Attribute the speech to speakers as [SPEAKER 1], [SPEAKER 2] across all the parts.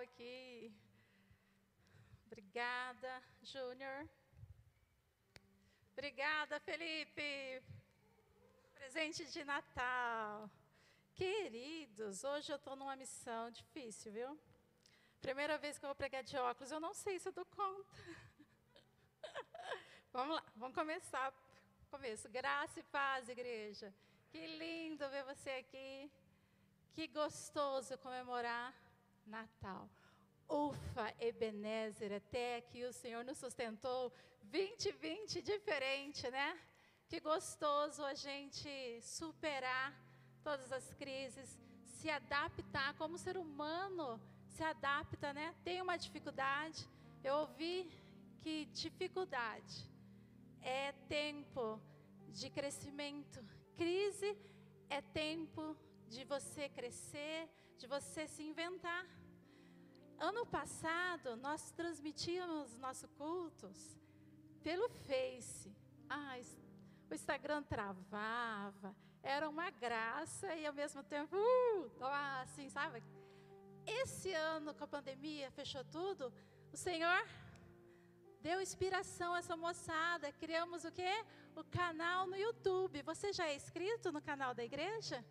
[SPEAKER 1] aqui. Obrigada, Júnior. Obrigada, Felipe. Presente de Natal. Queridos, hoje eu estou numa missão difícil, viu? Primeira vez que eu vou pregar de óculos, eu não sei se eu dou conta. vamos lá, vamos começar. Começo. Graça e paz, igreja. Que lindo ver você aqui. Que gostoso comemorar Natal. Ufa, Ebenezer, até que o Senhor nos sustentou 2020 diferente, né? Que gostoso a gente superar todas as crises, se adaptar como ser humano se adapta, né? Tem uma dificuldade. Eu ouvi que dificuldade é tempo de crescimento. Crise é tempo de você crescer, de você se inventar. Ano passado, nós transmitíamos nossos cultos pelo Face. Ah, o Instagram travava, era uma graça e ao mesmo tempo, uh, assim, sabe? Esse ano, com a pandemia, fechou tudo, o Senhor deu inspiração a essa moçada. Criamos o quê? O canal no YouTube. Você já é inscrito no canal da igreja?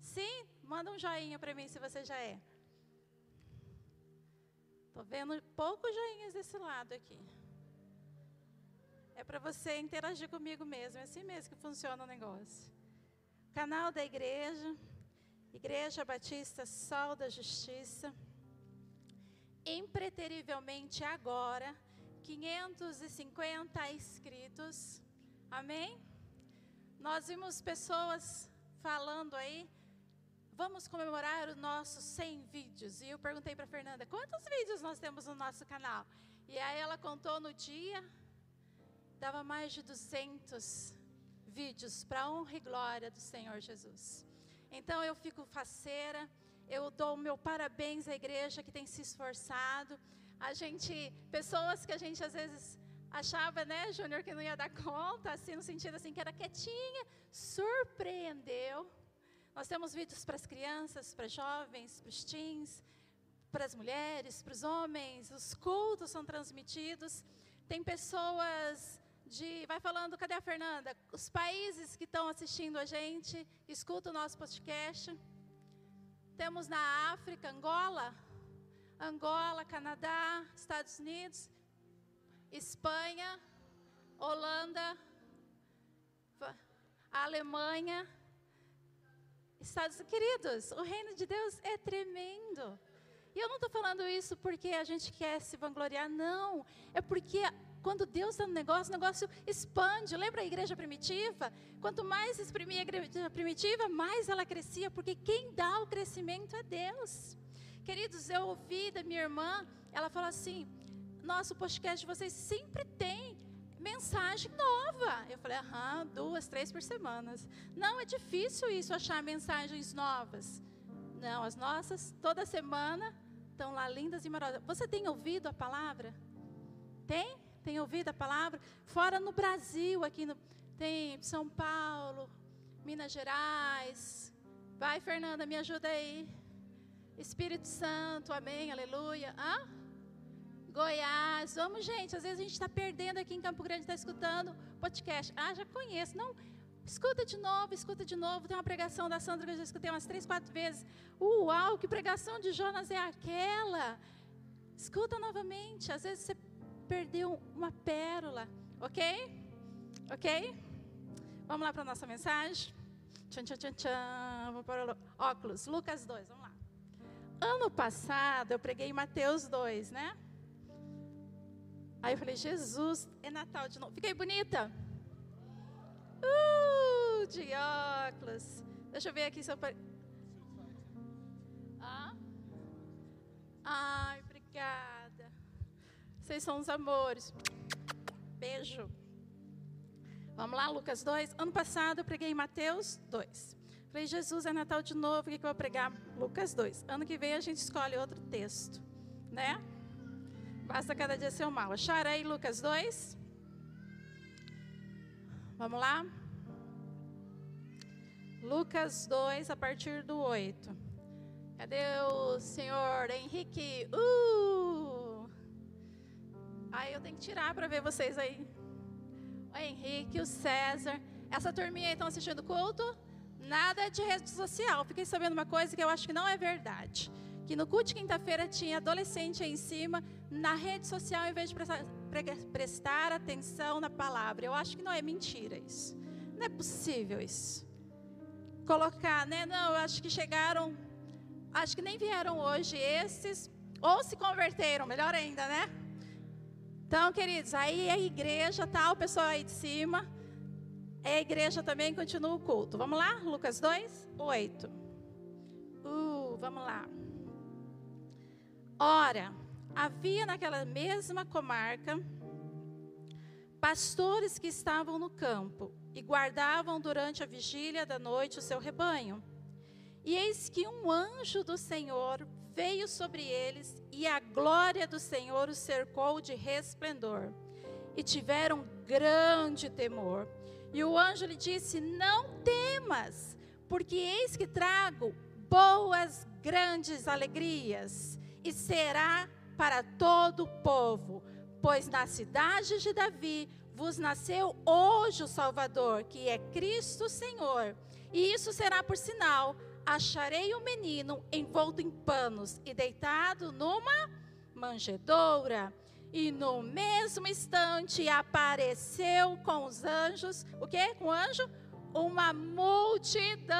[SPEAKER 1] Sim? Manda um joinha para mim se você já é. Estou vendo poucos joinhas desse lado aqui. É para você interagir comigo mesmo. É assim mesmo que funciona o negócio. Canal da igreja. Igreja Batista Sol da Justiça. Impreterivelmente agora, 550 inscritos. Amém? Nós vimos pessoas falando aí, vamos comemorar os nossos 100 vídeos. E eu perguntei para Fernanda, quantos vídeos nós temos no nosso canal? E aí ela contou no dia, dava mais de 200 vídeos para honra e glória do Senhor Jesus. Então eu fico faceira, eu dou meu parabéns à igreja que tem se esforçado. A gente, pessoas que a gente às vezes achava, né, Júnior, que não ia dar conta, assim, no sentido assim, que era quietinha, surpreendeu. Nós temos vídeos para as crianças, para jovens, para os teens, para as mulheres, para os homens, os cultos são transmitidos. Tem pessoas de. Vai falando, cadê a Fernanda? Os países que estão assistindo a gente, escuta o nosso podcast. Temos na África, Angola, Angola, Canadá, Estados Unidos, Espanha, Holanda, Alemanha, Estados Queridos, o reino de Deus é tremendo. E eu não estou falando isso porque a gente quer se vangloriar, não. É porque quando Deus está no negócio, o negócio expande. Lembra a igreja primitiva? Quanto mais exprimia a igreja primitiva, mais ela crescia, porque quem dá o crescimento é Deus. Queridos, eu ouvi da minha irmã, ela falou assim: nosso podcast de vocês sempre tem mensagem nova. Eu falei, aham, duas, três por semana. Não, é difícil isso, achar mensagens novas. Não, as nossas, toda semana, estão lá lindas e maravilhosas. Você tem ouvido a palavra? Tem? Tem ouvido a palavra? Fora no Brasil, aqui no, tem São Paulo, Minas Gerais. Vai, Fernanda, me ajuda aí. Espírito Santo, amém, aleluia. Hã? Goiás, vamos, gente. Às vezes a gente está perdendo aqui em Campo Grande, está escutando podcast. Ah, já conheço. Não, escuta de novo, escuta de novo. Tem uma pregação da Sandra que eu já escutei umas três, quatro vezes. Uau, que pregação de Jonas é aquela? Escuta novamente. Às vezes você perdeu uma pérola, ok? Ok? Vamos lá para a nossa mensagem. Tchan, tchan, tchan, tchan. Vamos para o óculos. Lucas 2, vamos lá. Ano passado eu preguei Mateus 2, né? Aí eu falei, Jesus, é Natal de novo. Fiquei bonita? Uh, de óculos. Deixa eu ver aqui se eu. Ah? Ai, obrigada. Vocês são os amores. Beijo. Vamos lá, Lucas 2. Ano passado eu preguei Mateus 2. Falei, Jesus, é Natal de novo, o que, que eu vou pregar? Lucas 2. Ano que vem a gente escolhe outro texto, né? Basta cada dia ser mal. Acharam aí Lucas 2? Vamos lá? Lucas 2, a partir do 8. Cadê o senhor Henrique. Uh! Aí eu tenho que tirar para ver vocês aí. O Henrique, o César. Essa turminha aí estão assistindo culto? Nada de rede social. Fiquei sabendo uma coisa que eu acho que não é verdade. Que no culto de quinta-feira tinha adolescente aí em cima, na rede social, em vez de prestar, prestar atenção na palavra. Eu acho que não é mentira isso. Não é possível isso. Colocar, né? Não, eu acho que chegaram, acho que nem vieram hoje esses, ou se converteram, melhor ainda, né? Então, queridos, aí a igreja, tá? O pessoal aí de cima é a igreja também continua o culto. Vamos lá? Lucas 2, 8. Uh, vamos lá. Ora, havia naquela mesma comarca pastores que estavam no campo e guardavam durante a vigília da noite o seu rebanho. E eis que um anjo do Senhor veio sobre eles e a glória do Senhor os cercou de resplendor. E tiveram grande temor. E o anjo lhe disse: Não temas, porque eis que trago boas, grandes alegrias, e será para todo o povo, pois na cidade de Davi vos nasceu hoje o Salvador, que é Cristo Senhor. E isso será por sinal: acharei o um menino envolto em panos e deitado numa manjedoura. E no mesmo instante apareceu com os anjos, o que? Com o anjo? Uma multidão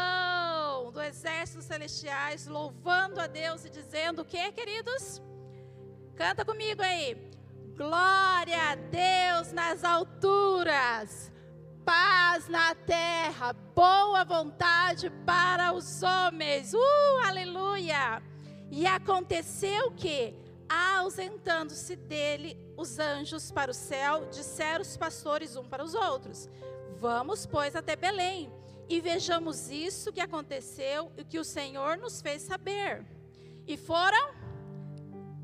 [SPEAKER 1] do exército celestiais louvando a Deus e dizendo o que, queridos? Canta comigo aí. Glória a Deus nas alturas, paz na terra, boa vontade para os homens. Uh, aleluia! E aconteceu que ausentando-se dele os anjos para o céu, disseram os pastores um para os outros: Vamos, pois, até Belém e vejamos isso que aconteceu e que o Senhor nos fez saber. E foram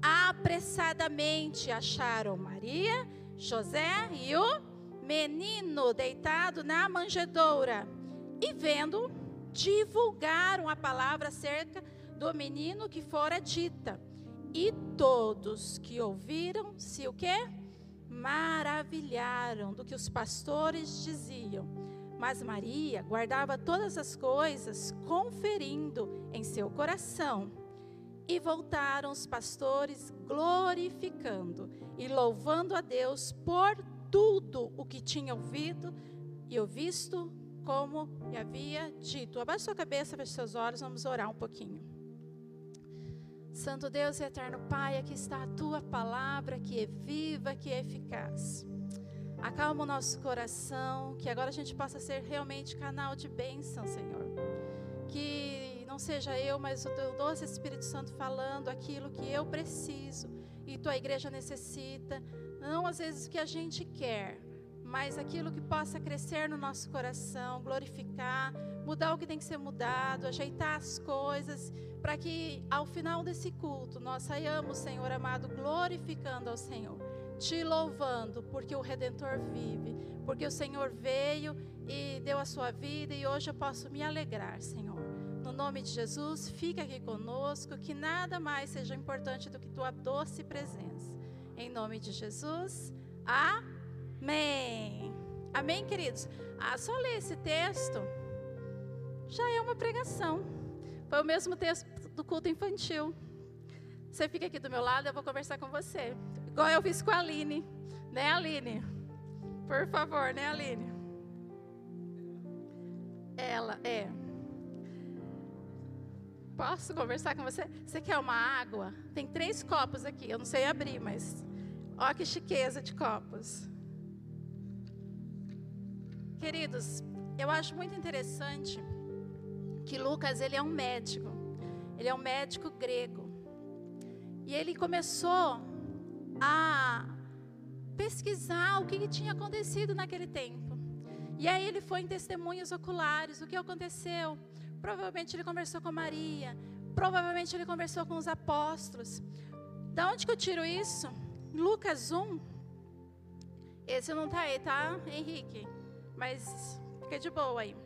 [SPEAKER 1] apressadamente acharam Maria, José e o menino deitado na manjedoura. E vendo, divulgaram a palavra acerca do menino que fora dita. E todos que ouviram se o quê? Maravilharam do que os pastores diziam. Mas Maria guardava todas as coisas, conferindo em seu coração. E voltaram os pastores glorificando e louvando a Deus por tudo o que tinham ouvido e visto, como lhe havia dito. Abaixe sua cabeça, feche seus olhos, vamos orar um pouquinho. Santo Deus e eterno Pai, aqui está a tua palavra que é viva, que é eficaz. Acalma o nosso coração, que agora a gente possa ser realmente canal de bênção, Senhor. Que não seja eu, mas o teu doce Espírito Santo falando aquilo que eu preciso e tua igreja necessita, não às vezes o que a gente quer, mas aquilo que possa crescer no nosso coração, glorificar, mudar o que tem que ser mudado, ajeitar as coisas, para que ao final desse culto nós saiamos, Senhor amado, glorificando ao Senhor, te louvando, porque o Redentor vive, porque o Senhor veio e deu a sua vida e hoje eu posso me alegrar, Senhor. No nome de Jesus, fica aqui conosco, que nada mais seja importante do que tua doce presença. Em nome de Jesus, amém. Amém, queridos? Ah, só ler esse texto já é uma pregação. Foi o mesmo texto do culto infantil. Você fica aqui do meu lado, eu vou conversar com você. Igual eu fiz com a Aline. Né, Aline? Por favor, né, Aline? Ela é. Posso conversar com você? Você quer uma água? Tem três copos aqui. Eu não sei abrir, mas. Olha que chiqueza de copos. Queridos, eu acho muito interessante que Lucas ele é um médico. Ele é um médico grego. E ele começou a pesquisar o que, tinha acontecido naquele tempo. E aí ele foi em testemunhos oculares, o que aconteceu. Provavelmente ele conversou com Maria, provavelmente ele conversou com os apóstolos. Da onde que eu tiro isso? Lucas 1. Esse não está aí, tá, Henrique? Mas fica de boa aí.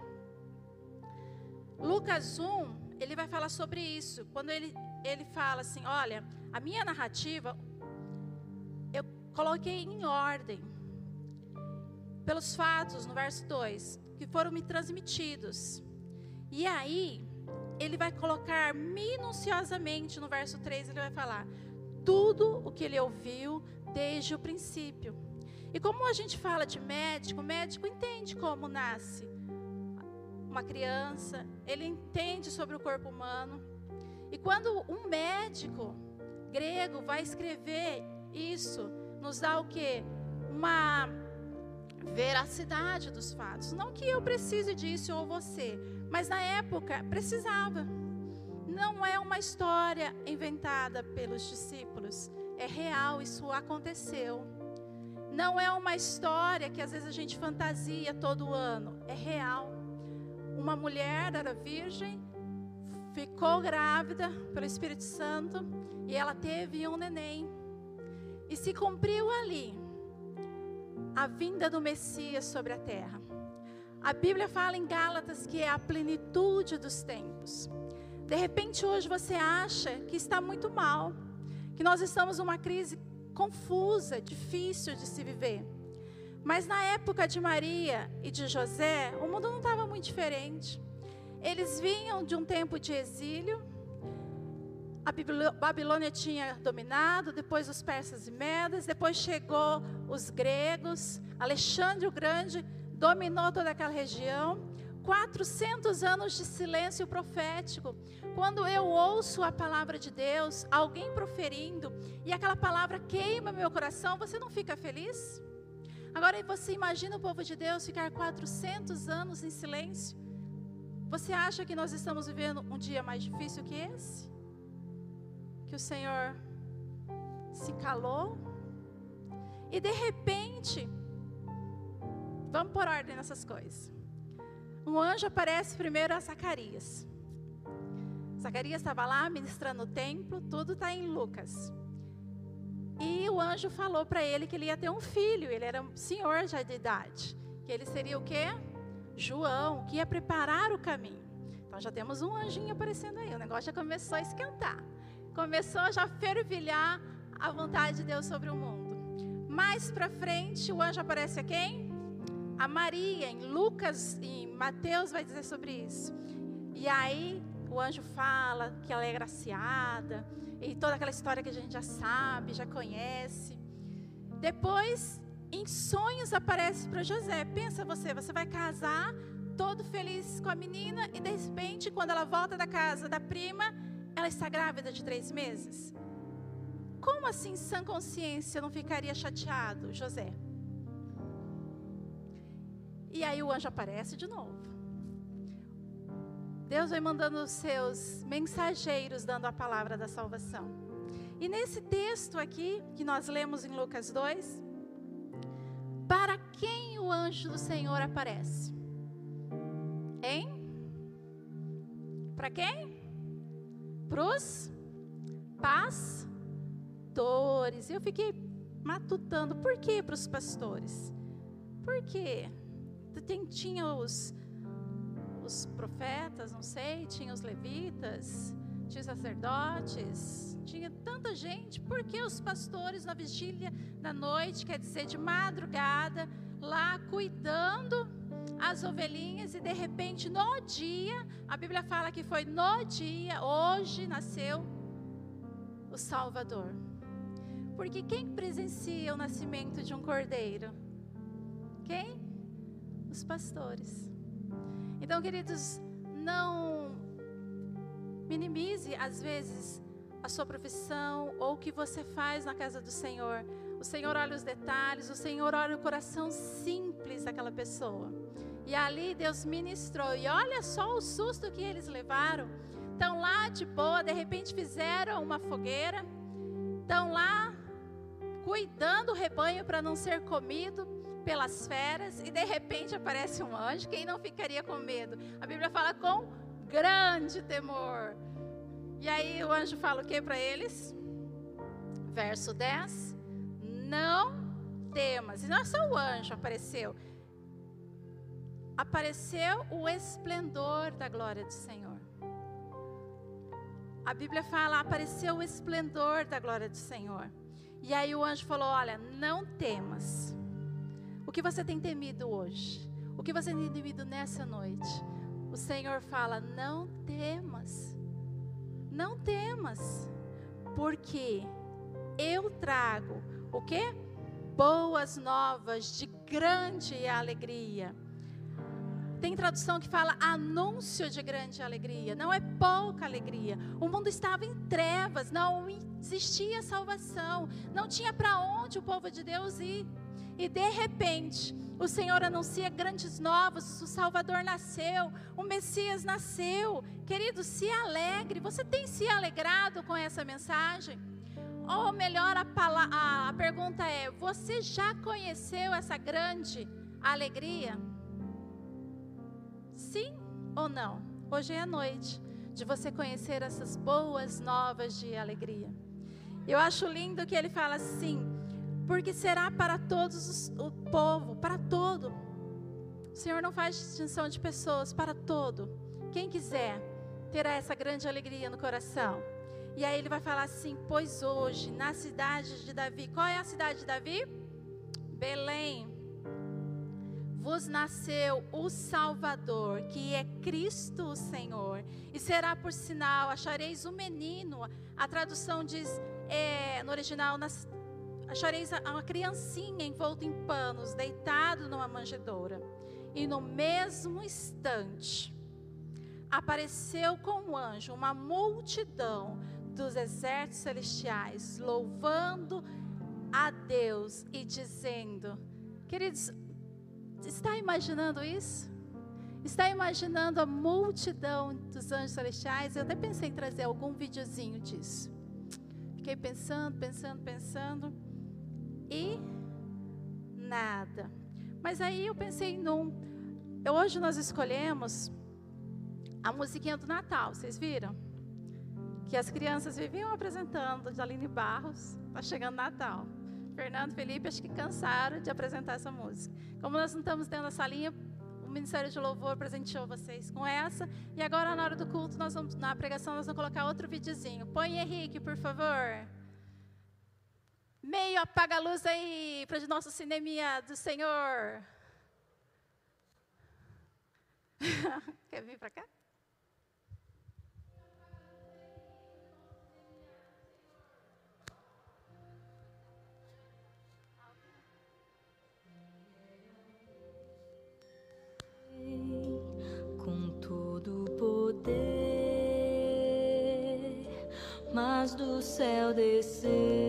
[SPEAKER 1] Lucas 1, ele vai falar sobre isso. Quando ele ele fala assim: Olha, a minha narrativa eu coloquei em ordem pelos fatos, no verso 2, que foram me transmitidos. E aí, ele vai colocar minuciosamente no verso 3, ele vai falar tudo o que ele ouviu desde o princípio. E como a gente fala de médico, o médico entende como nasce uma criança, ele entende sobre o corpo humano. E quando um médico grego vai escrever isso, nos dá o que? Uma veracidade dos fatos. Não que eu precise disso ou você, mas na época precisava. Não é uma história inventada pelos discípulos, é real, isso aconteceu. Não é uma história que às vezes a gente fantasia todo ano, é real. Uma mulher era virgem, ficou grávida pelo Espírito Santo e ela teve um neném. E se cumpriu ali a vinda do Messias sobre a terra. A Bíblia fala em Gálatas que é a plenitude dos tempos. De repente hoje você acha que está muito mal, que nós estamos numa crise confusa, difícil de se viver. Mas na época de Maria e de José, o mundo não diferente. Eles vinham de um tempo de exílio. A Babilônia tinha dominado, depois os persas e medas, depois chegou os gregos. Alexandre o Grande dominou toda aquela região. 400 anos de silêncio profético. Quando eu ouço a palavra de Deus, alguém proferindo, e aquela palavra queima meu coração, você não fica feliz? Agora você imagina o povo de Deus ficar 400 anos em silêncio? Você acha que nós estamos vivendo um dia mais difícil que esse? Que o Senhor se calou? E de repente, vamos por ordem nessas coisas um anjo aparece primeiro a Zacarias. Zacarias estava lá ministrando o templo, tudo está em Lucas. E o anjo falou para ele que ele ia ter um filho, ele era um senhor já de idade. Que ele seria o quê? João, que ia preparar o caminho. Então já temos um anjinho aparecendo aí, o negócio já começou a esquentar. Começou a já fervilhar a vontade de Deus sobre o mundo. Mais para frente, o anjo aparece a quem? a Maria, em Lucas e Mateus vai dizer sobre isso. E aí o anjo fala que ela é graciada, e toda aquela história que a gente já sabe, já conhece. Depois, em sonhos aparece para José. Pensa você, você vai casar, todo feliz com a menina, e de repente, quando ela volta da casa da prima, ela está grávida de três meses. Como assim, sã consciência, não ficaria chateado, José? E aí o anjo aparece de novo. Deus vai mandando os seus mensageiros dando a palavra da salvação. E nesse texto aqui, que nós lemos em Lucas 2, para quem o anjo do Senhor aparece? Hein? Para quem? Para os pastores. Eu fiquei matutando, por que para os pastores? Por quê? Tem, tinha os, os profetas, não sei, tinha os levitas, tinha os sacerdotes, tinha tanta gente. Por que os pastores na vigília da noite, quer dizer, de madrugada, lá cuidando as ovelhinhas e de repente no dia, a Bíblia fala que foi no dia, hoje nasceu o Salvador. Porque quem presencia o nascimento de um cordeiro? Quem? os pastores. Então, queridos, não minimize às vezes a sua profissão ou o que você faz na casa do Senhor. O Senhor olha os detalhes, o Senhor olha o coração simples daquela pessoa. E ali Deus ministrou. E olha só o susto que eles levaram. Estão lá de boa, de repente fizeram uma fogueira. Estão lá cuidando do rebanho para não ser comido pelas feras e de repente aparece um anjo, quem não ficaria com medo? A Bíblia fala com grande temor. E aí o anjo fala o que para eles? Verso 10: Não temas. E não é só o anjo apareceu. Apareceu o esplendor da glória do Senhor. a Bíblia fala, apareceu o esplendor da glória do Senhor. E aí o anjo falou: Olha, não temas. O que você tem temido hoje? O que você tem temido nessa noite? O Senhor fala: Não temas. Não temas. Porque eu trago o que? Boas novas de grande alegria. Tem tradução que fala anúncio de grande alegria. Não é pouca alegria. O mundo estava em trevas, não existia salvação, não tinha para onde o povo de Deus ir. E de repente, o Senhor anuncia grandes novos, o Salvador nasceu, o Messias nasceu. Querido, se alegre. Você tem se alegrado com essa mensagem? Ou melhor, a, a, pergunta é: você já conheceu essa grande alegria? Sim ou não? Hoje é a noite de você conhecer essas boas novas de alegria. Eu acho lindo que ele fala assim, porque será para todos os, o povo, para todo. O Senhor não faz distinção de pessoas, para todo. Quem quiser terá essa grande alegria no coração. E aí ele vai falar assim: Pois hoje, na cidade de Davi, qual é a cidade de Davi? Belém vos nasceu o Salvador, que é Cristo o Senhor. E será por sinal, achareis um menino. A tradução diz, é, no original, nas, achareis uma criancinha envolta em panos, deitado numa manjedoura. E no mesmo instante, apareceu com um anjo uma multidão dos exércitos celestiais, louvando a Deus e dizendo: Queridos, Está imaginando isso? Está imaginando a multidão dos anjos celestiais? Eu até pensei em trazer algum videozinho disso. Fiquei pensando, pensando, pensando. E nada. Mas aí eu pensei num. Hoje nós escolhemos a musiquinha do Natal, vocês viram? Que as crianças viviam apresentando de Aline Barros. Está chegando Natal. Fernando, Felipe, acho que cansaram de apresentar essa música. Como nós não estamos tendo essa linha, o Ministério de Louvor presenteou vocês com essa. E agora, na hora do culto, nós vamos, na pregação, nós vamos colocar outro videozinho. Põe, Henrique, por favor. Meio apaga a luz aí para o nosso cineminha do Senhor. Quer vir para cá?
[SPEAKER 2] mas do céu desceu,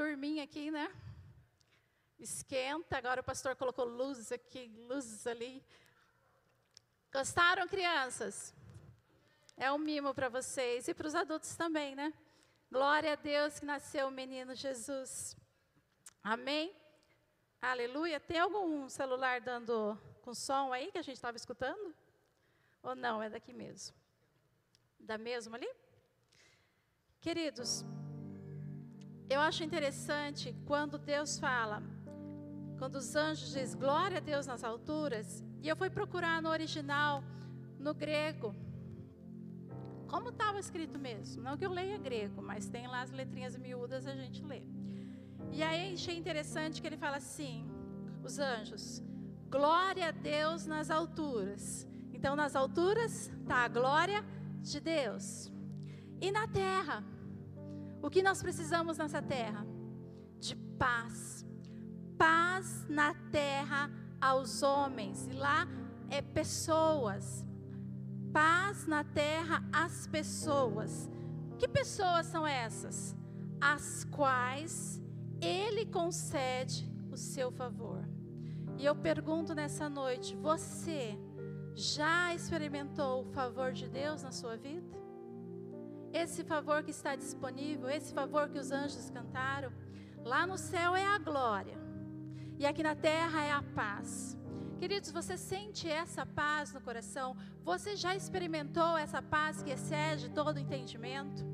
[SPEAKER 1] turminha aqui, né? Esquenta. Agora o pastor colocou luzes aqui, luzes ali. Gostaram, crianças? É um mimo para vocês e para os adultos também, né? Glória a Deus que nasceu o menino Jesus. Amém? Aleluia. Tem algum celular dando com som aí que a gente estava escutando? Ou não? É daqui mesmo? Da mesmo ali? Queridos, eu acho interessante quando Deus fala, quando os anjos dizem glória a Deus nas alturas, e eu fui procurar no original, no grego, como estava escrito mesmo. Não que eu leia grego, mas tem lá as letrinhas miúdas, a gente lê. E aí achei interessante que ele fala assim: os anjos, glória a Deus nas alturas. Então, nas alturas está a glória de Deus. E na terra, o que nós precisamos nessa terra? De paz. Paz na terra aos homens. E lá é pessoas paz na terra às pessoas. Que pessoas são essas? As quais Ele concede o seu favor. E eu pergunto nessa noite: você já experimentou o favor de Deus na sua vida? Esse favor que está disponível, esse favor que os anjos cantaram, lá no céu é a glória, e aqui na terra é a paz. Queridos, você sente essa paz no coração? Você já experimentou essa paz que excede todo entendimento?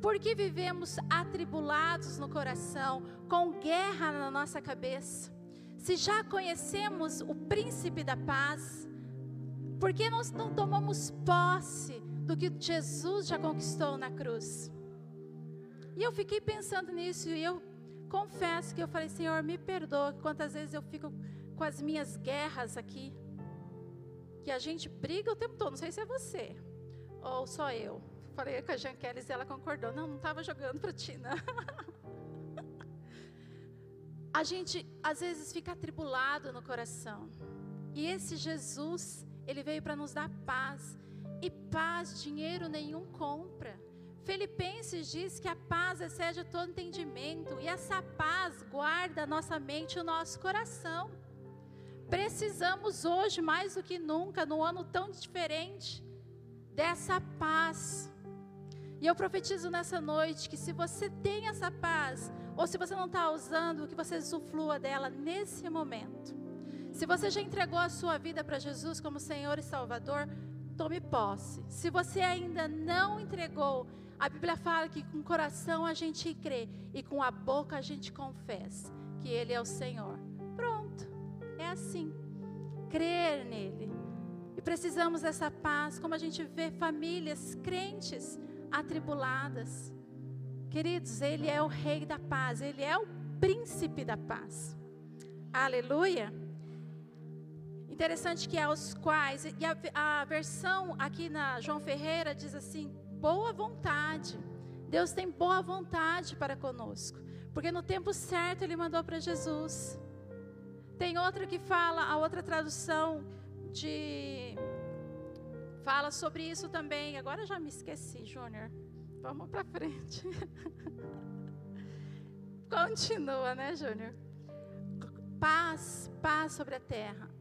[SPEAKER 1] Por que vivemos atribulados no coração, com guerra na nossa cabeça? Se já conhecemos o príncipe da paz, por que nós não tomamos posse do que Jesus já conquistou na cruz? E eu fiquei pensando nisso e eu confesso que eu falei, Senhor, me perdoa, quantas vezes eu fico com as minhas guerras aqui, que a gente briga o tempo todo, não sei se é você ou só eu. Falei com a Janqueles e ela concordou. Não, não estava jogando para ti, não. a gente às vezes fica atribulado no coração. E esse Jesus, ele veio para nos dar paz. E paz, dinheiro nenhum compra. Filipenses diz que a paz excede todo entendimento. E essa paz guarda a nossa mente e o nosso coração. Precisamos hoje, mais do que nunca, num ano tão diferente, dessa paz. E eu profetizo nessa noite que se você tem essa paz, ou se você não está usando, que você usufrua dela nesse momento. Se você já entregou a sua vida para Jesus como Senhor e Salvador, tome posse. Se você ainda não entregou, a Bíblia fala que com o coração a gente crê e com a boca a gente confessa que Ele é o Senhor. Pronto. É assim. Crer nele. E precisamos dessa paz, como a gente vê famílias crentes atribuladas. Queridos, ele é o rei da paz, ele é o príncipe da paz. Aleluia. Interessante que aos quais, e a, a versão aqui na João Ferreira diz assim: boa vontade. Deus tem boa vontade para conosco, porque no tempo certo Ele mandou para Jesus. Tem outra que fala, a outra tradução de fala sobre isso também. Agora já me esqueci, Júnior. Vamos para frente. Continua, né, Júnior? Paz, paz sobre a terra.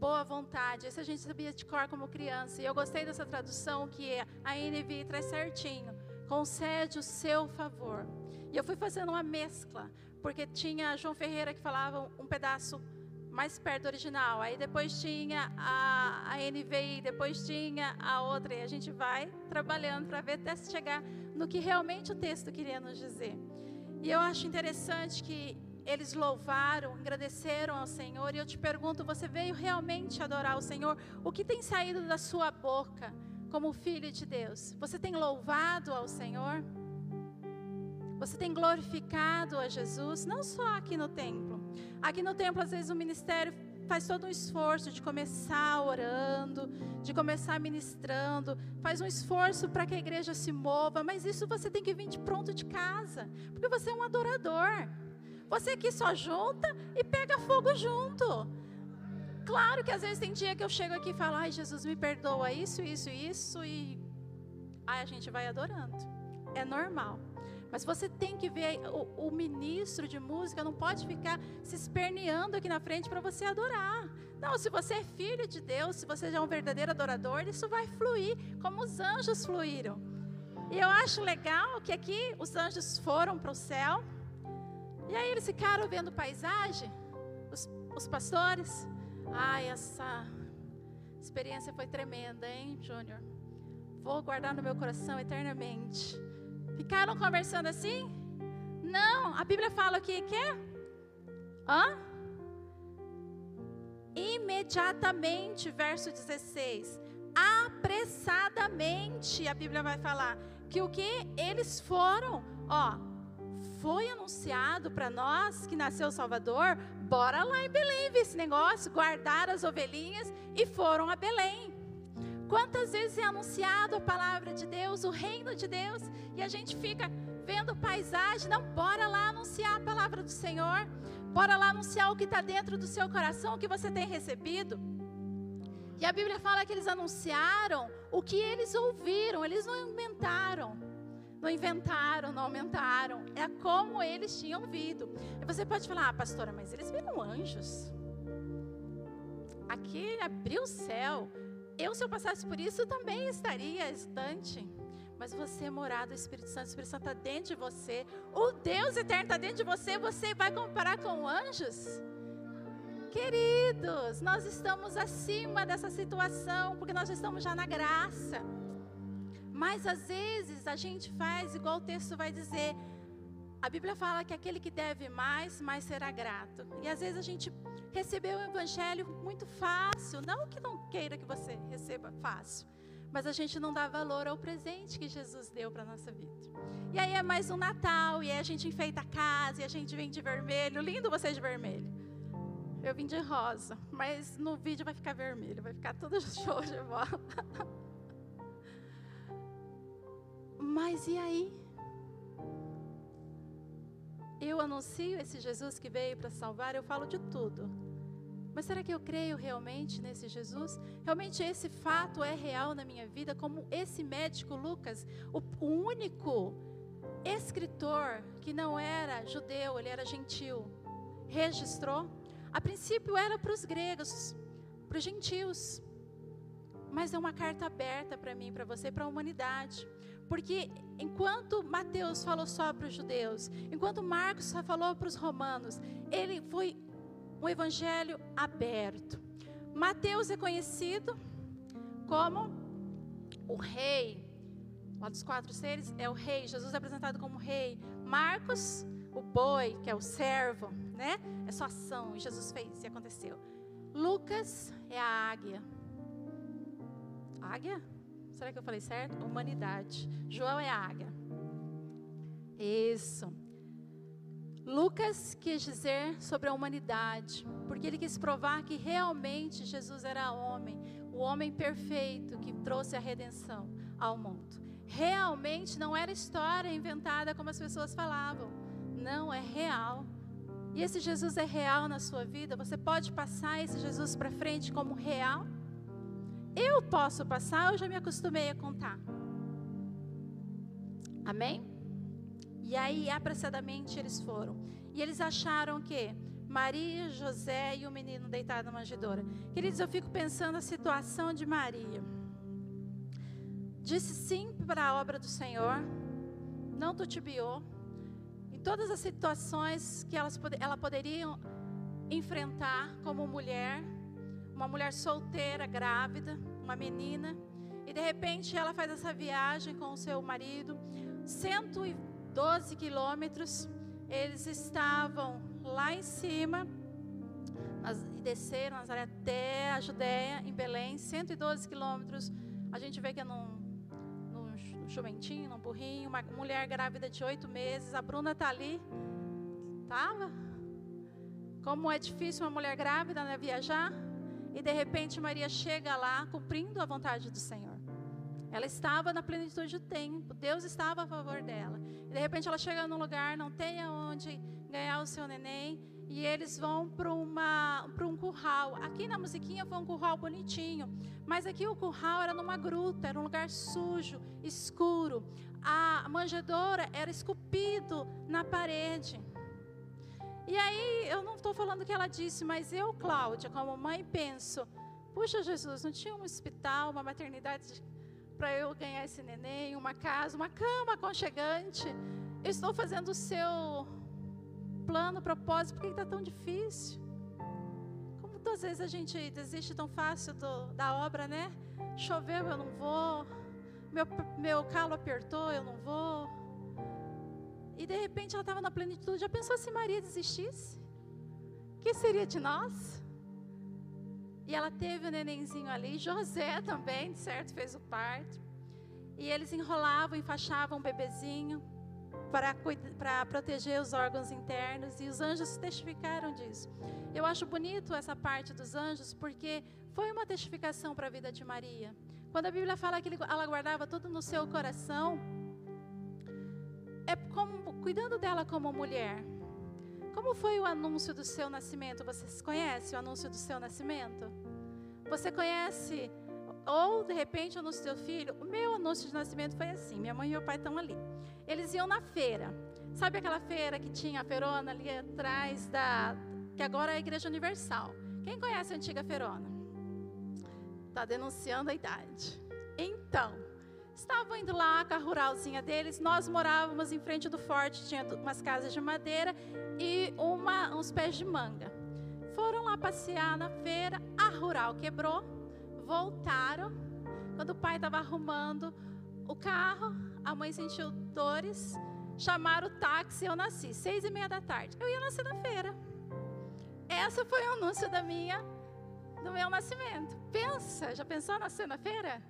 [SPEAKER 1] Boa vontade. Esse a gente sabia de cor como criança. E eu gostei dessa tradução que a NVI traz certinho. Concede o seu favor. E eu fui fazendo uma mescla porque tinha João Ferreira que falava um pedaço mais perto do original. Aí depois tinha a, a NVI, depois tinha a outra. E a gente vai trabalhando para ver até chegar no que realmente o texto queria nos dizer. E eu acho interessante que eles louvaram, agradeceram ao Senhor. E eu te pergunto: você veio realmente adorar o Senhor? O que tem saído da sua boca como filho de Deus? Você tem louvado ao Senhor? Você tem glorificado a Jesus, não só aqui no templo. Aqui no templo, às vezes, o ministério faz todo um esforço de começar orando, de começar ministrando, faz um esforço para que a igreja se mova, mas isso você tem que vir de pronto de casa, porque você é um adorador. Você aqui só junta e pega fogo junto. Claro que às vezes tem dia que eu chego aqui e falo, ai Jesus, me perdoa isso, isso, isso, e aí a gente vai adorando. É normal. Mas você tem que ver, o, o, ministro de música não pode ficar se esperneando aqui na frente para você adorar. Não, se você é filho de Deus, se você já é um verdadeiro adorador, isso vai fluir como os anjos fluíram. E eu acho legal que aqui os anjos foram para o céu, e aí eles ficaram vendo paisagem, os, os pastores. Ai, essa experiência foi tremenda, hein, Júnior? Vou guardar no meu coração eternamente. Ficaram conversando assim? Não, a Bíblia fala aqui que Hã? Imediatamente, verso 16. Apressadamente, a Bíblia vai falar que o que eles foram, ó, foi anunciado para nós que nasceu o Salvador, bora lá em Belém ver esse negócio, guardar as ovelhinhas e foram a Belém. Quantas vezes é anunciado a palavra de Deus, o reino de Deus, e a gente fica vendo paisagem, não, bora lá anunciar a palavra do Senhor, bora lá anunciar o que está dentro do seu coração, o que você tem recebido. E a Bíblia fala que eles anunciaram o que eles ouviram, eles não inventaram. Não inventaram, não aumentaram. É como eles tinham ouvido. E você pode falar, ah, pastora, mas eles viram anjos. Aqui abriu o céu. Eu, se eu passasse por isso, também estaria estante. Mas você é morado do Espírito Santo, o Espírito Santo está dentro de você. O Deus eterno está dentro de você. Você vai comparar com anjos? Queridos, nós estamos acima dessa situação, porque nós estamos já na graça. Mas às vezes a gente faz igual o texto vai dizer. A Bíblia fala que aquele que deve mais, mais será grato. E às vezes a gente recebeu o evangelho muito fácil, não que não queira que você receba fácil, mas a gente não dá valor ao presente que Jesus deu para nossa vida. E aí é mais um Natal, e aí a gente enfeita a casa, e a gente vem de vermelho, lindo você de vermelho. Eu vim de rosa, mas no vídeo vai ficar vermelho, vai ficar todo show de bola. Mas e aí? Eu anuncio esse Jesus que veio para salvar, eu falo de tudo. Mas será que eu creio realmente nesse Jesus? Realmente esse fato é real na minha vida? Como esse médico Lucas, o, o único escritor que não era judeu, ele era gentil, registrou? A princípio era para os gregos, para os gentios. Mas é uma carta aberta para mim, para você, para a humanidade. Porque enquanto Mateus falou só para os judeus, enquanto Marcos só falou para os romanos, ele foi um evangelho aberto. Mateus é conhecido como o rei, lá dos quatro seres, é o rei. Jesus é apresentado como rei. Marcos, o boi, que é o servo, né? É só ação, Jesus fez e aconteceu. Lucas é a águia. Águia? Será que eu falei certo? Humanidade. João é a águia. Isso. Lucas quis dizer sobre a humanidade, porque ele quis provar que realmente Jesus era homem, o homem perfeito que trouxe a redenção ao mundo. Realmente não era história inventada como as pessoas falavam. Não, é real. E esse Jesus é real na sua vida? Você pode passar esse Jesus para frente como real? Eu posso passar, eu já me acostumei a contar. Amém? E aí, apressadamente, eles foram. E eles acharam que Maria, José e o menino deitado na manjedoura. Queridos, eu fico pensando a situação de Maria. Disse sim para a obra do Senhor, não tutibiou. Em todas as situações que elas, ela poderia enfrentar como mulher, uma mulher solteira, grávida, uma menina, e de repente ela faz essa viagem com o seu marido, 112 quilômetros, eles estavam lá em cima, e desceram Nazaré até a Judéia, em Belém, 112 quilômetros, a gente vê que é num, num jumentinho, num burrinho, uma mulher grávida de oito meses, a Bruna está ali? Como é difícil uma mulher grávida né, viajar? E de repente Maria chega lá cumprindo a vontade do Senhor. Ela estava na plenitude do tempo, Deus estava a favor dela. E de repente ela chega num lugar, não tem aonde ganhar o seu neném, e eles vão para um curral. Aqui na musiquinha foi um curral bonitinho, mas aqui o curral era numa gruta, era um lugar sujo, escuro. A manjedoura era esculpido na parede. E aí, eu não estou falando o que ela disse, mas eu, Cláudia, como mãe, penso: puxa, Jesus, não tinha um hospital, uma maternidade para eu ganhar esse neném, uma casa, uma cama aconchegante. Eu estou fazendo o seu plano, propósito, por que está tão difícil? Como muitas vezes a gente desiste tão fácil do, da obra, né? Choveu, eu não vou. Meu, meu calo apertou, eu não vou. E de repente ela estava na plenitude. Já pensou se Maria desistisse? O que seria de nós? E ela teve o nenenzinho ali. José também, certo? Fez o parto. E eles enrolavam, enfaixavam o bebezinho para proteger os órgãos internos, e os anjos testificaram disso. Eu acho bonito essa parte dos anjos, porque foi uma testificação para a vida de Maria. Quando a Bíblia fala que ela guardava tudo no seu coração, é como cuidando dela como mulher. Como foi o anúncio do seu nascimento? Vocês conhecem o anúncio do seu nascimento? Você conhece ou de repente o anúncio do seu filho? O meu anúncio de nascimento foi assim: minha mãe e meu pai estão ali. Eles iam na feira. Sabe aquela feira que tinha a ferona ali atrás da. que agora é a Igreja Universal? Quem conhece a antiga ferona? Está denunciando a idade. Então, estavam indo lá com a ruralzinha deles. Nós morávamos em frente do forte, tinha umas casas de madeira e uma, uns pés de manga. Foram lá passear na feira, a rural quebrou, voltaram. Quando o pai estava arrumando o carro, a mãe sentiu dores, chamaram o táxi e eu nasci, seis e meia da tarde. Eu ia nascer na feira. Essa foi o anúncio da minha, do meu nascimento. Pensa, já pensou nascer na feira?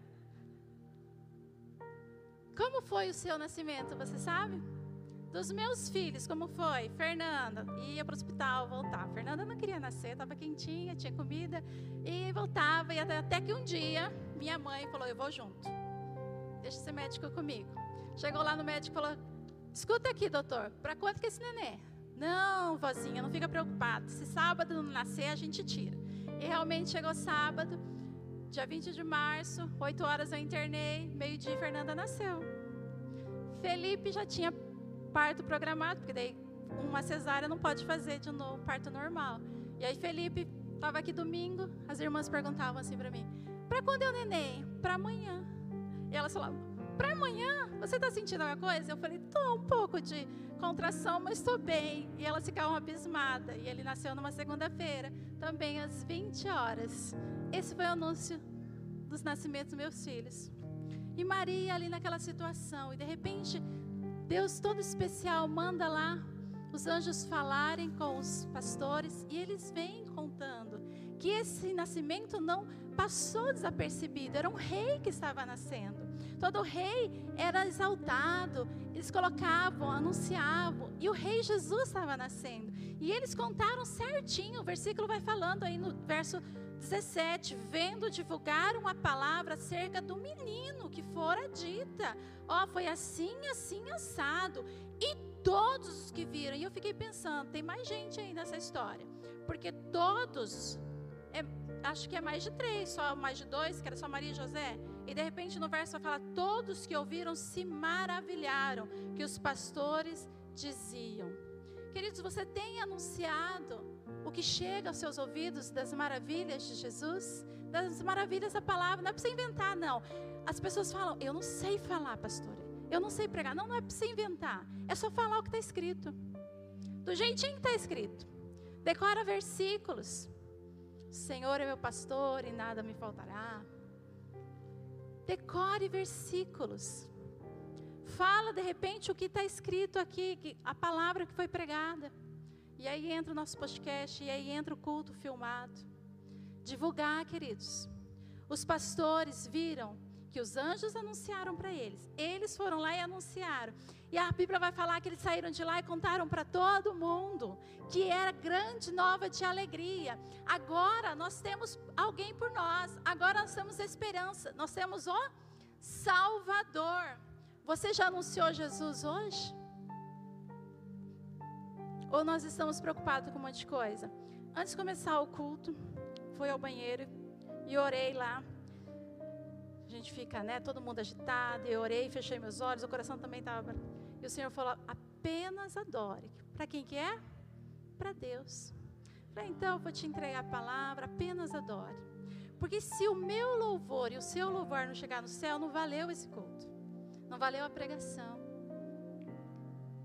[SPEAKER 1] Como foi o seu nascimento, você sabe? Dos meus filhos, como foi? Fernanda ia para o hospital, voltar. Fernanda não queria nascer, estava quentinha, tinha comida e voltava. E até, que um dia minha mãe falou: Eu vou junto. Deixa esse médico comigo. Chegou lá no médico e falou: Escuta aqui, doutor, para quanto que é esse neném? Não, vozinha, não fica preocupada. Se sábado não nascer, a gente tira. E realmente chegou sábado, dia 20 de março, 8 horas eu internei, meio-dia Fernanda nasceu. Felipe já tinha parto programado, porque daí uma cesárea não pode fazer de novo parto normal. E aí Felipe estava aqui domingo, as irmãs perguntavam assim para mim: "Para quando é o neném? Para amanhã?" E elas falavam: "Para amanhã? Você está sentindo alguma coisa?" Eu falei: "Tô um pouco de contração, mas estou bem." E elas ficavam abismadas. E ele nasceu numa segunda-feira, também às 20 horas. Esse foi o anúncio dos nascimentos dos meus filhos. E Maria ali naquela situação, e de repente, Deus todo especial manda lá os anjos falarem com os pastores, e eles vêm contando que esse nascimento não passou desapercebido, era um rei que estava nascendo. Todo rei era exaltado, eles colocavam, anunciavam, e o rei Jesus estava nascendo. E eles contaram certinho, o versículo vai falando aí no verso 17, vendo divulgaram a palavra acerca do menino que fora dita. Ó, oh, foi assim, assim, assado. E todos os que viram, e eu fiquei pensando, tem mais gente aí nessa história. Porque todos, é, acho que é mais de três, só mais de dois, que era só Maria e José. E de repente no verso vai falar: todos que ouviram se maravilharam que os pastores diziam. Queridos, você tem anunciado o que chega aos seus ouvidos das maravilhas de Jesus, das maravilhas da palavra. Não é para você inventar, não. As pessoas falam, eu não sei falar, pastora. Eu não sei pregar. Não, não é para você inventar. É só falar o que está escrito. Do jeitinho que está escrito. Decora versículos. Senhor é meu pastor e nada me faltará. Decore versículos. Fala de repente o que está escrito aqui, a palavra que foi pregada. E aí entra o nosso podcast, e aí entra o culto filmado. Divulgar, queridos. Os pastores viram que os anjos anunciaram para eles. Eles foram lá e anunciaram. E a Bíblia vai falar que eles saíram de lá e contaram para todo mundo que era grande nova de alegria. Agora nós temos alguém por nós. Agora nós temos esperança. Nós temos o Salvador. Você já anunciou Jesus hoje? Ou nós estamos preocupados com um monte de coisa? Antes de começar o culto, fui ao banheiro e orei lá. A gente fica, né, todo mundo agitado. Eu orei, fechei meus olhos, o coração também estava. E o Senhor falou: apenas adore. Para quem que é? Para Deus. Falei, então, eu vou te entregar a palavra, apenas adore. Porque se o meu louvor e o seu louvor não chegar no céu, não valeu esse culto. Não valeu a pregação.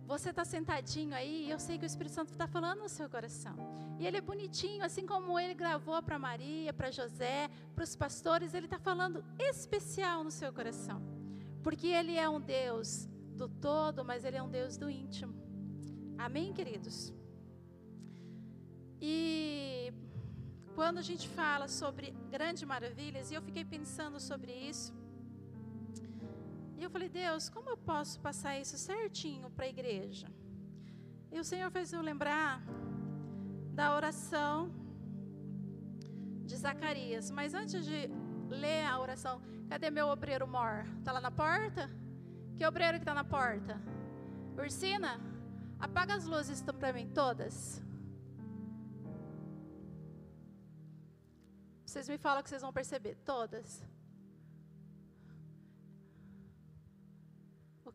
[SPEAKER 1] Você está sentadinho aí e eu sei que o Espírito Santo está falando no seu coração. E ele é bonitinho, assim como ele gravou para Maria, para José, para os pastores, ele está falando especial no seu coração. Porque ele é um Deus do todo, mas ele é um Deus do íntimo. Amém, queridos? E quando a gente fala sobre grandes maravilhas, e eu fiquei pensando sobre isso, e eu falei, Deus, como eu posso passar isso certinho para a igreja? E o Senhor fez eu lembrar da oração de Zacarias. Mas antes de ler a oração, cadê meu obreiro mor? Está lá na porta? Que obreiro que está na porta? Ursina, apaga as luzes para mim, todas. Vocês me falam que vocês vão perceber, todas.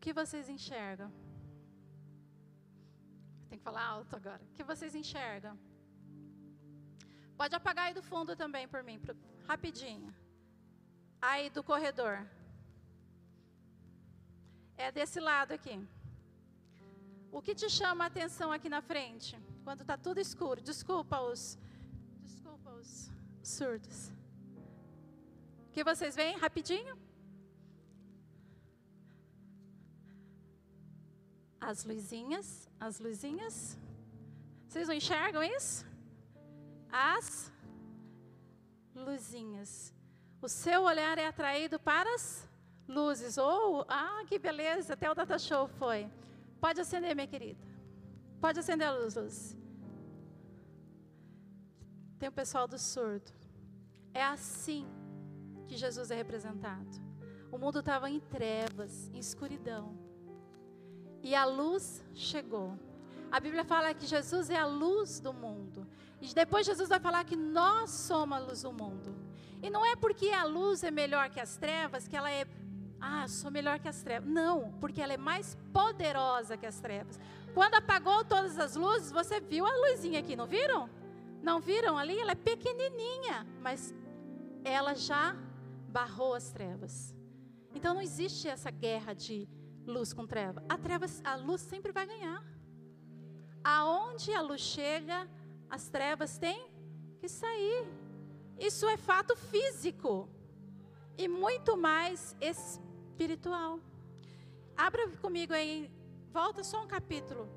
[SPEAKER 1] Que vocês enxergam? Tem que falar alto agora. O que vocês enxergam? Pode apagar aí do fundo também por mim, rapidinho. Aí do corredor. É desse lado aqui. O que te chama a atenção aqui na frente? Quando está tudo escuro. Desculpa os, desculpa os surdos. O que vocês veem rapidinho? As luzinhas, as luzinhas. Vocês não enxergam isso? As luzinhas. O seu olhar é atraído para as luzes. Ou, oh, ah, que beleza, até o data show foi. Pode acender, minha querida. Pode acender a luz, luz. Tem o pessoal do surdo. É assim que Jesus é representado. O mundo estava em trevas, em escuridão e a luz chegou. A Bíblia fala que Jesus é a luz do mundo. E depois Jesus vai falar que nós somos a luz do mundo. E não é porque a luz é melhor que as trevas que ela é, ah, sou melhor que as trevas. Não, porque ela é mais poderosa que as trevas. Quando apagou todas as luzes, você viu a luzinha aqui, não viram? Não viram ali? Ela é pequenininha, mas ela já barrou as trevas. Então não existe essa guerra de luz com treva. A treva, a luz sempre vai ganhar. Aonde a luz chega, as trevas têm que sair. Isso é fato físico e muito mais espiritual. Abra comigo aí, volta só um capítulo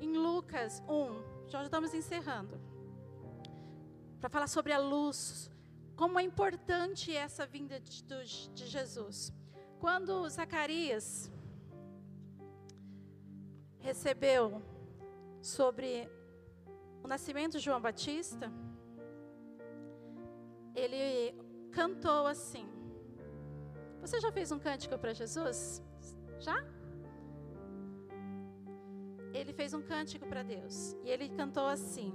[SPEAKER 1] em Lucas 1. Já estamos encerrando. Para falar sobre a luz, como é importante essa vinda de, de Jesus. Quando Zacarias recebeu sobre o nascimento de João Batista, ele cantou assim. Você já fez um cântico para Jesus? Já? Ele fez um cântico para Deus e ele cantou assim: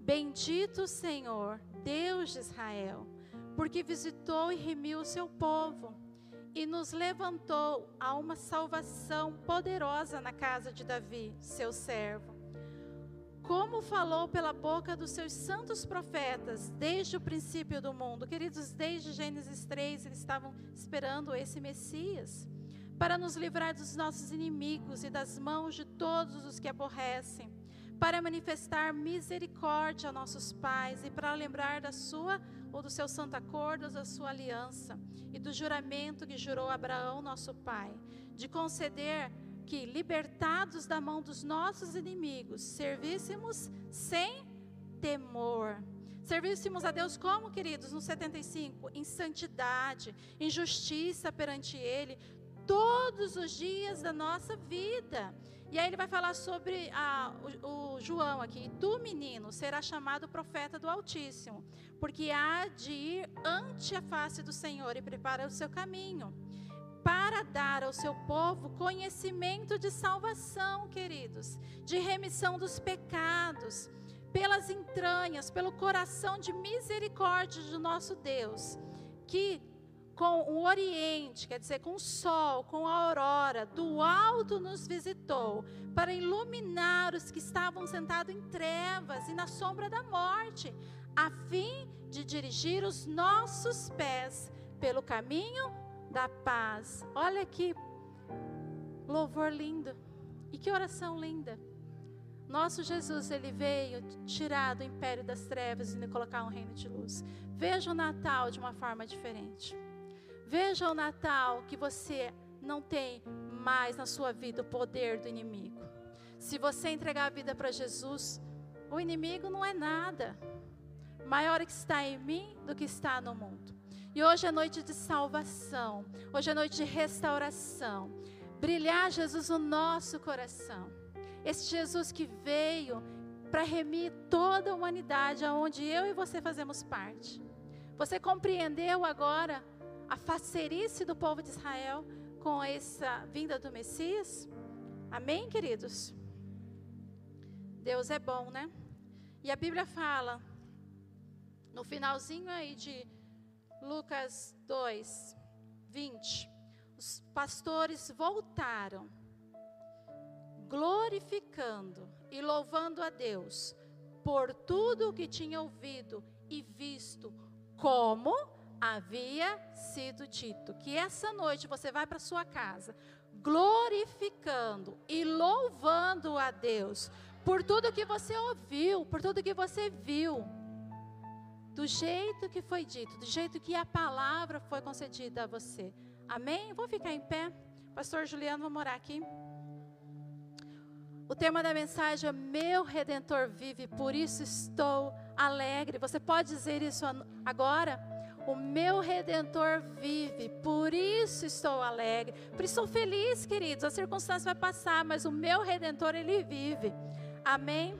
[SPEAKER 1] Bendito Senhor, Deus de Israel, porque visitou e remiu o seu povo e nos levantou a uma salvação poderosa na casa de Davi, seu servo. Como falou pela boca dos seus santos profetas desde o princípio do mundo. Queridos, desde Gênesis 3, eles estavam esperando esse Messias para nos livrar dos nossos inimigos e das mãos de todos os que aborrecem, para manifestar misericórdia a nossos pais e para lembrar da sua ou do seu santo acordo, da sua aliança e do juramento que jurou Abraão, nosso pai, de conceder que, libertados da mão dos nossos inimigos, servíssemos sem temor. Servíssemos a Deus como, queridos, no 75? Em santidade, em justiça perante Ele, todos os dias da nossa vida. E aí ele vai falar sobre a, o, o, João aqui. Tu, menino, será chamado profeta do Altíssimo, porque há de ir ante a face do Senhor e preparar o seu caminho. para dar ao seu povo conhecimento de salvação, queridos, de remissão dos pecados, pelas entranhas, pelo coração de misericórdia do nosso Deus, que com o Oriente, quer dizer, com o sol, com a aurora, do alto nos visitou, para iluminar os que estavam sentados em trevas e na sombra da morte, a fim de dirigir os nossos pés pelo caminho da paz. Olha que louvor lindo, e que oração linda. Nosso Jesus, ele veio tirar do império das trevas e colocar um reino de luz. Veja o Natal de uma forma diferente. Veja o Natal que você não tem mais na sua vida o poder do inimigo. Se você entregar a vida para Jesus, o inimigo não é nada. Maior que está em mim do que está no mundo. E hoje é noite de salvação. Hoje é noite de restauração. Brilhar Jesus no nosso coração. Esse Jesus que veio para remir toda a humanidade, aonde eu e você fazemos parte. Você compreendeu agora a facerice do povo de Israel com essa vinda do Messias? Amém, queridos? Deus é bom, né? E a Bíblia fala, no finalzinho aí de Lucas 2, 20, os pastores voltaram glorificando e louvando a Deus por tudo o que tinha ouvido e visto, como havia sido dito. Que essa noite você vai para sua casa glorificando e louvando a Deus por tudo que você ouviu, por tudo que você viu. Do jeito que foi dito, do jeito que a palavra foi concedida a você. Amém? Vou ficar em pé. Pastor Juliano, vamos morar aqui. O tema da mensagem é Meu Redentor vive, por isso estou alegre. Você pode dizer isso agora? O meu redentor vive, por isso estou alegre. Por isso estou feliz, queridos. A circunstância vai passar, mas o meu redentor ele vive. Amém.